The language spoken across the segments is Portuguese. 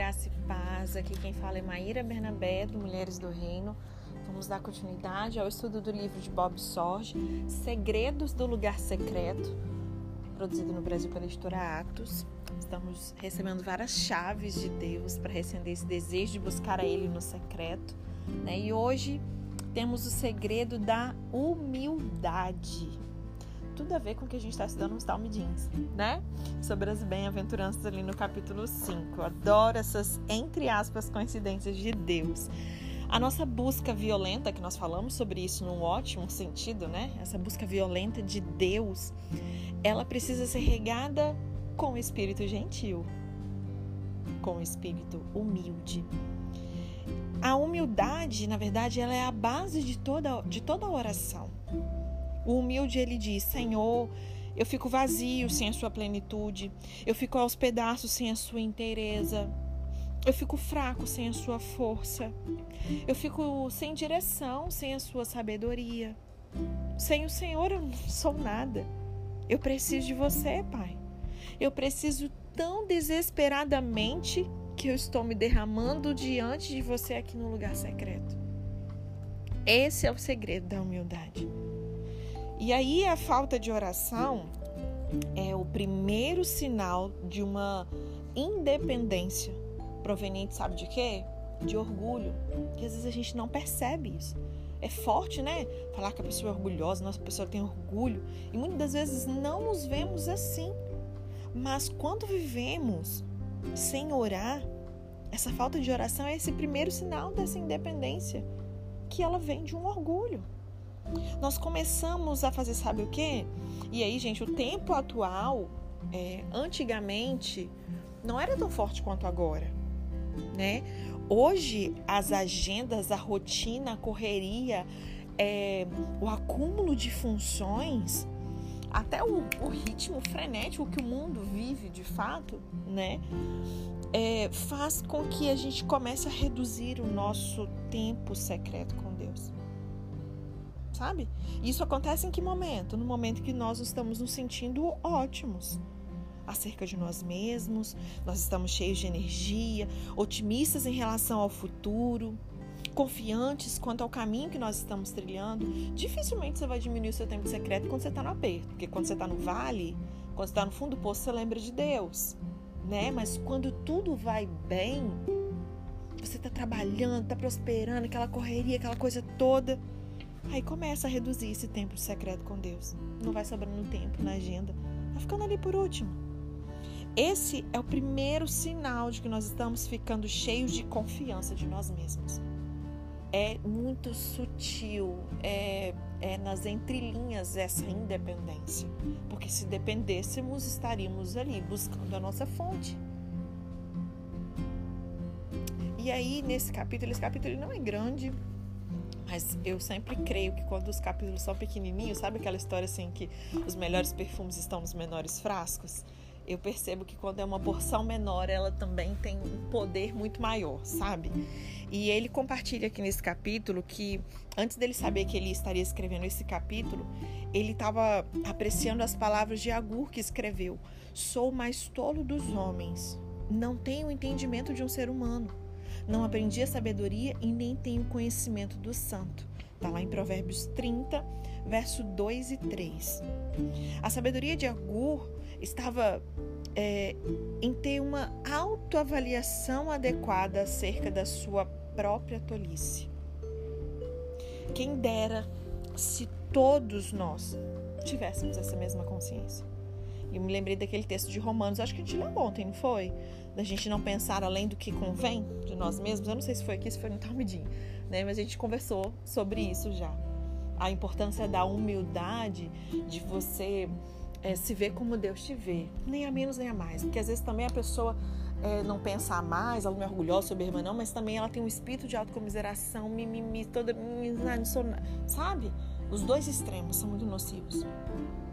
graça e paz. Aqui quem fala é Maíra Bernabé, do Mulheres do Reino. Vamos dar continuidade ao estudo do livro de Bob Sorge, Segredos do Lugar Secreto, produzido no Brasil pela editora Atos. Estamos recebendo várias chaves de Deus para recender esse desejo de buscar a Ele no secreto. Né? E hoje temos o segredo da humildade tudo a ver com o que a gente está estudando nos Talmudins, né? Sobre as bem-aventuranças ali no capítulo 5. Eu adoro essas, entre aspas, coincidências de Deus. A nossa busca violenta, que nós falamos sobre isso num ótimo sentido, né? Essa busca violenta de Deus, ela precisa ser regada com o espírito gentil, com o espírito humilde. A humildade, na verdade, ela é a base de toda, de toda oração. O humilde ele diz: Senhor, eu fico vazio sem a sua plenitude, eu fico aos pedaços sem a sua inteireza, eu fico fraco sem a sua força, eu fico sem direção sem a sua sabedoria. Sem o Senhor eu não sou nada. Eu preciso de você, Pai. Eu preciso tão desesperadamente que eu estou me derramando diante de você aqui no lugar secreto. Esse é o segredo da humildade. E aí a falta de oração é o primeiro sinal de uma independência proveniente, sabe de quê? De orgulho. Que às vezes a gente não percebe isso. É forte, né? Falar que a pessoa é orgulhosa, nossa pessoa tem orgulho. E muitas das vezes não nos vemos assim. Mas quando vivemos sem orar, essa falta de oração é esse primeiro sinal dessa independência, que ela vem de um orgulho. Nós começamos a fazer, sabe o quê? E aí, gente, o tempo atual, é, antigamente, não era tão forte quanto agora, né? Hoje, as agendas, a rotina, a correria, é, o acúmulo de funções, até o, o, ritmo frenético que o mundo vive de fato, né? É, faz com que a gente comece a reduzir o nosso tempo secreto com sabe? Isso acontece em que momento? No momento que nós estamos nos sentindo ótimos acerca de nós mesmos, nós estamos cheios de energia, otimistas em relação ao futuro, confiantes quanto ao caminho que nós estamos trilhando. Dificilmente você vai diminuir o seu tempo secreto quando você está no aperto, porque quando você está no vale, quando você está no fundo do poço, você lembra de Deus, né? Mas quando tudo vai bem, você está trabalhando, está prosperando, aquela correria, aquela coisa toda Aí começa a reduzir esse tempo de secreto com Deus. Não vai sobrando tempo na agenda. Vai ficando ali por último. Esse é o primeiro sinal de que nós estamos ficando cheios de confiança de nós mesmos. É muito sutil, é, é nas entrelinhas essa independência. Porque se dependêssemos, estaríamos ali buscando a nossa fonte. E aí, nesse capítulo, esse capítulo não é grande, mas eu sempre creio que quando os capítulos são pequenininhos, sabe aquela história assim que os melhores perfumes estão nos menores frascos? Eu percebo que quando é uma porção menor, ela também tem um poder muito maior, sabe? E ele compartilha aqui nesse capítulo que antes dele saber que ele estaria escrevendo esse capítulo, ele estava apreciando as palavras de Agur que escreveu: Sou o mais tolo dos homens, não tenho entendimento de um ser humano. Não aprendi a sabedoria e nem tenho conhecimento do santo. Está lá em Provérbios 30, verso 2 e 3. A sabedoria de Agur estava é, em ter uma autoavaliação adequada acerca da sua própria tolice. Quem dera se todos nós tivéssemos essa mesma consciência. E me lembrei daquele texto de Romanos, acho que a gente leu ontem, não foi? Da gente não pensar além do que convém de nós mesmos. Eu não sei se foi aqui, se foi no Talmudinho, né? Mas a gente conversou sobre isso já. A importância da humildade, de você é, se ver como Deus te vê, nem a menos nem a mais. Porque às vezes também a pessoa é, não pensa a mais, ela não é orgulhosa sobre a irmã, não, mas também ela tem um espírito de autocomiseração, mimimi, toda. Sabe? Os dois extremos são muito nocivos.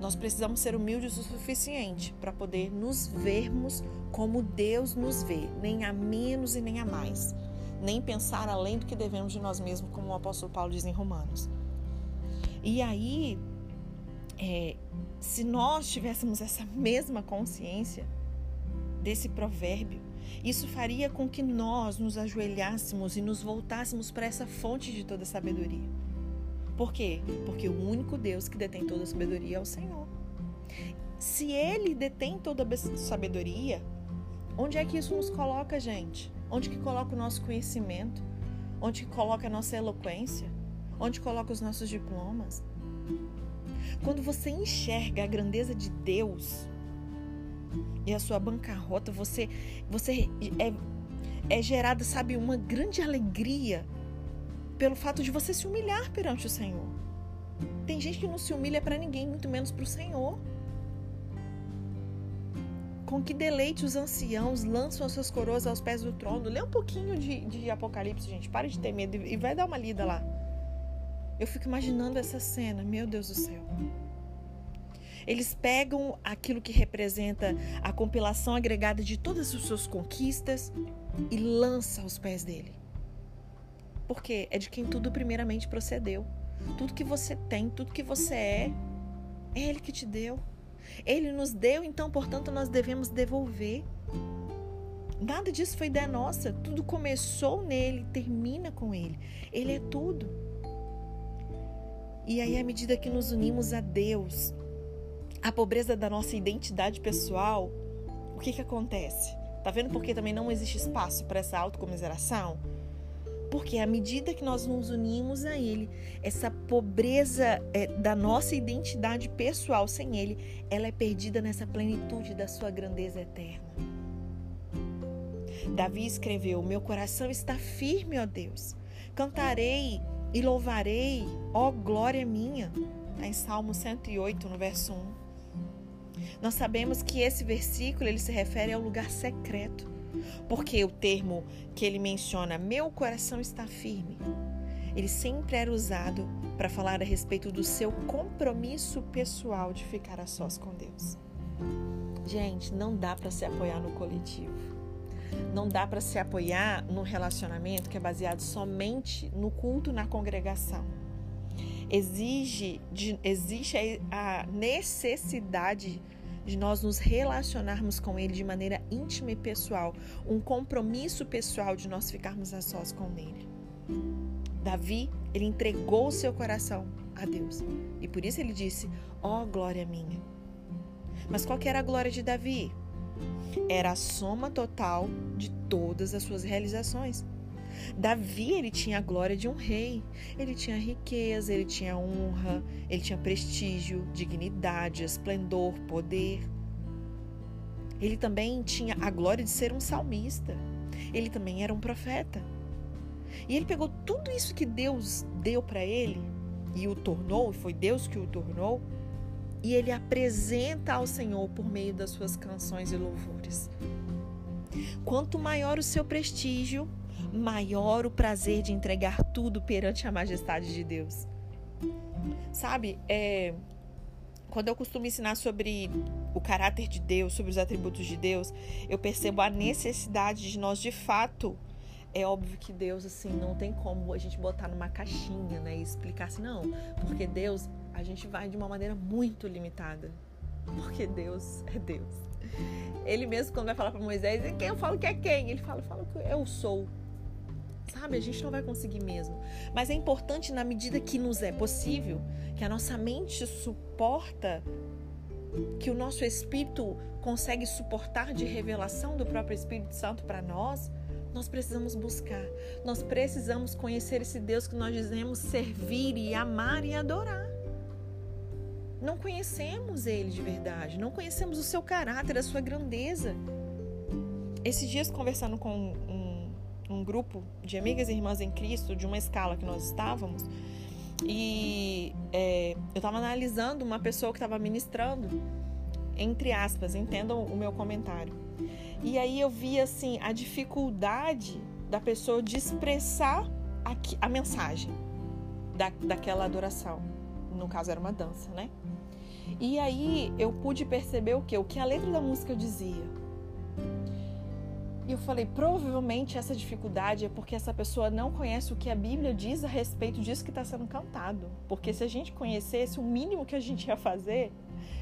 Nós precisamos ser humildes o suficiente para poder nos vermos como Deus nos vê, nem a menos e nem a mais, nem pensar além do que devemos de nós mesmos, como o apóstolo Paulo diz em Romanos. E aí, é, se nós tivéssemos essa mesma consciência desse provérbio, Isso faria com que nós nos ajoelhássemos e nos voltássemos para essa fonte de toda sabedoria. Por quê? Porque o único Deus que detém toda a sabedoria é o Senhor. Se Ele detém toda a sabedoria, onde é que isso nos coloca, gente? Onde que coloca o nosso conhecimento? Onde que coloca a nossa eloquência? Onde coloca os nossos diplomas? Quando você enxerga a grandeza de Deus e a sua bancarrota, você, você é, é gerada, sabe, uma grande alegria pelo fato de você se humilhar perante o Senhor. Tem gente que não se humilha para ninguém, muito menos para o Senhor. Com que deleite os anciãos lançam as suas coroas aos pés do trono. Lê um pouquinho de, de Apocalipse, gente. Pare de ter medo e vai dar uma lida lá. Eu fico imaginando essa cena, meu Deus do céu. Eles pegam aquilo que representa a compilação agregada de todas as suas conquistas e lançam aos pés dele. Porque é de quem tudo primeiramente procedeu. Tudo que você tem, tudo que você é, é ele que te deu. Ele nos deu, então, portanto, nós devemos devolver. Nada disso foi ideia nossa. Tudo começou nele, termina com ele. Ele é tudo. E aí, à medida que nos unimos a Deus, a pobreza da nossa identidade pessoal, o que que acontece? Tá vendo por que também não existe espaço para essa autocomiseração? Porque à medida que nós nos unimos a Ele, essa pobreza é, da nossa identidade pessoal sem Ele, ela é perdida nessa plenitude da sua grandeza eterna. Davi escreveu: Meu coração está firme, ó Deus. Cantarei e louvarei, ó glória minha. Está em Salmo 108, no verso 1. Nós sabemos que esse versículo ele se refere ao lugar secreto, porque o termo que ele menciona, meu coração está firme, ele sempre era usado para falar a respeito do seu compromisso pessoal de ficar a sós com Deus. Gente, não dá para se apoiar no coletivo. Não dá para se apoiar num relacionamento que é baseado somente no culto na congregação. Exige, de, existe a necessidade de nós nos relacionarmos com Ele de maneira íntima e pessoal, um compromisso pessoal de nós ficarmos a sós com Ele. Davi, ele entregou o seu coração a Deus e por isso ele disse: Ó oh, glória minha. Mas qual era a glória de Davi? Era a soma total de todas as suas realizações. Davi, ele tinha a glória de um rei. Ele tinha riqueza, ele tinha honra, ele tinha prestígio, dignidade, esplendor, poder. Ele também tinha a glória de ser um salmista. Ele também era um profeta. E ele pegou tudo isso que Deus deu para ele e o tornou, foi Deus que o tornou, e ele apresenta ao Senhor por meio das suas canções e louvores. Quanto maior o seu prestígio, maior o prazer de entregar tudo perante a majestade de Deus. Sabe, é, quando eu costumo ensinar sobre o caráter de Deus, sobre os atributos de Deus, eu percebo a necessidade de nós, de fato, é óbvio que Deus, assim, não tem como a gente botar numa caixinha, né, e explicar assim, não, porque Deus, a gente vai de uma maneira muito limitada, porque Deus é Deus. Ele mesmo, quando vai falar para Moisés, quem eu falo que é quem? Ele fala, fala que eu sou. Sabe, a gente não vai conseguir mesmo. Mas é importante, na medida que nos é possível, que a nossa mente suporta, que o nosso espírito consegue suportar de revelação do próprio Espírito Santo para nós, nós precisamos buscar. Nós precisamos conhecer esse Deus que nós dizemos servir e amar e adorar. Não conhecemos ele de verdade, não conhecemos o seu caráter, a sua grandeza. Esses dias, conversando com um um grupo de amigas e irmãs em Cristo, de uma escala que nós estávamos, e é, eu estava analisando uma pessoa que estava ministrando, entre aspas, entendam o meu comentário. E aí eu vi assim a dificuldade da pessoa de expressar a, a mensagem da, daquela adoração. No caso era uma dança, né? E aí eu pude perceber o que? O que a letra da música dizia E eu falei, provavelmente essa dificuldade é porque essa pessoa não conhece o que a Bíblia diz a respeito disso que está sendo cantado. Porque se a gente conhecesse, o mínimo que a gente ia fazer.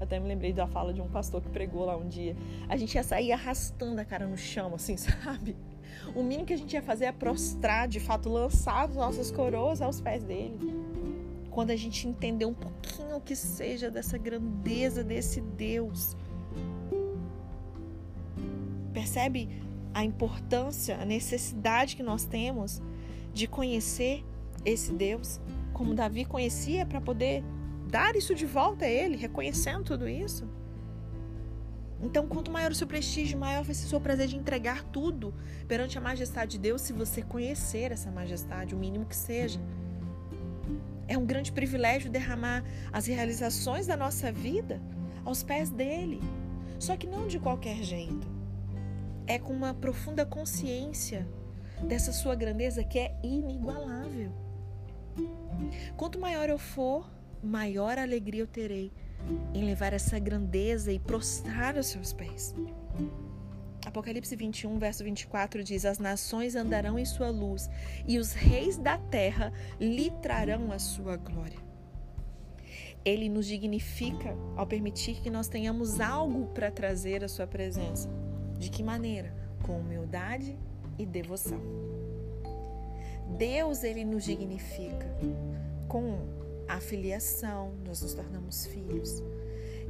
Até me lembrei da fala de um pastor que pregou lá um dia. A gente ia sair arrastando a cara no chão, assim, sabe? O mínimo que a gente ia fazer é prostrar, de fato, lançar as nossas coroas aos pés dele. Quando a gente entender um pouquinho o que seja dessa grandeza desse Deus. Percebe a importância, a necessidade que nós temos de conhecer esse Deus, como Davi conhecia, para poder dar isso de volta a ele, reconhecendo tudo isso. Então, quanto maior o seu prestígio, maior vai ser o seu prazer de entregar tudo perante a majestade de Deus, se você conhecer essa majestade, o mínimo que seja. É um grande privilégio derramar as realizações da nossa vida aos pés dele, só que não de qualquer jeito. É com uma profunda consciência dessa sua grandeza que é inigualável. Quanto maior eu for, maior alegria eu terei em levar essa grandeza e prostrar aos seus pés. Apocalipse 21, verso 24 diz: As nações andarão em sua luz e os reis da terra lhe trarão a sua glória. Ele nos dignifica ao permitir que nós tenhamos algo para trazer à sua presença. De que maneira? Com humildade e devoção. Deus ele nos dignifica com a filiação, nós nos tornamos filhos.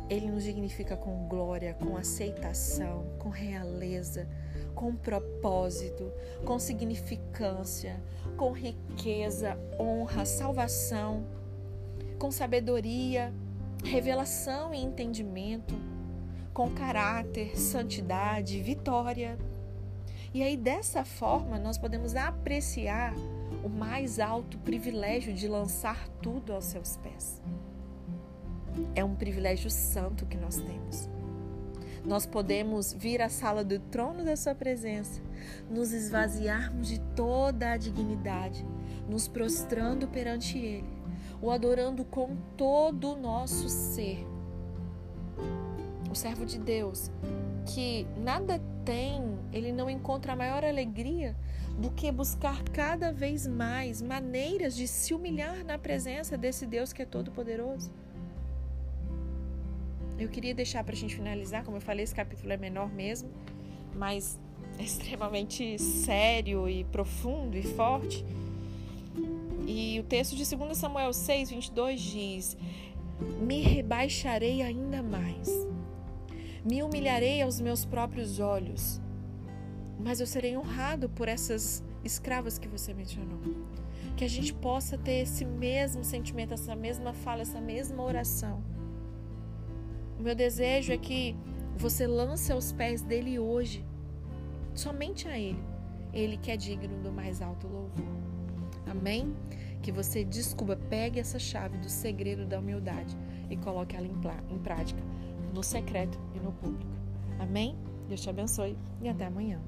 Ele nos dignifica com glória, com aceitação, com realeza, com propósito, com significância, com riqueza, honra, salvação, com sabedoria, revelação e entendimento, com caráter, santidade, vitória. E aí, dessa forma, nós podemos apreciar o mais alto privilégio de lançar tudo aos seus pés. É um privilégio santo que nós temos. Nós podemos vir à sala do trono da Sua presença, nos esvaziarmos de toda a dignidade, nos prostrando perante Ele, o adorando com todo o nosso ser. O servo de Deus, que nada tem, ele não encontra a maior alegria do que buscar cada vez mais maneiras de se humilhar na presença desse Deus que é todo-poderoso. Eu queria deixar para a gente finalizar, como eu falei, esse capítulo é menor mesmo, mas é extremamente sério e profundo e forte. E o texto de 2 Samuel 6, 22 diz: Me rebaixarei ainda mais, me humilharei aos meus próprios olhos mas eu serei honrado por essas escravas que você mencionou. Que a gente possa ter esse mesmo sentimento, essa mesma fala, essa mesma oração. O meu desejo é que você lance aos pés dele hoje, somente a ele, ele que é digno do mais alto louvor. Amém? Que você descubra, pegue essa chave do segredo da humildade e coloque ela em prática, no secreto no público. Amém? Deus te abençoe e até amanhã.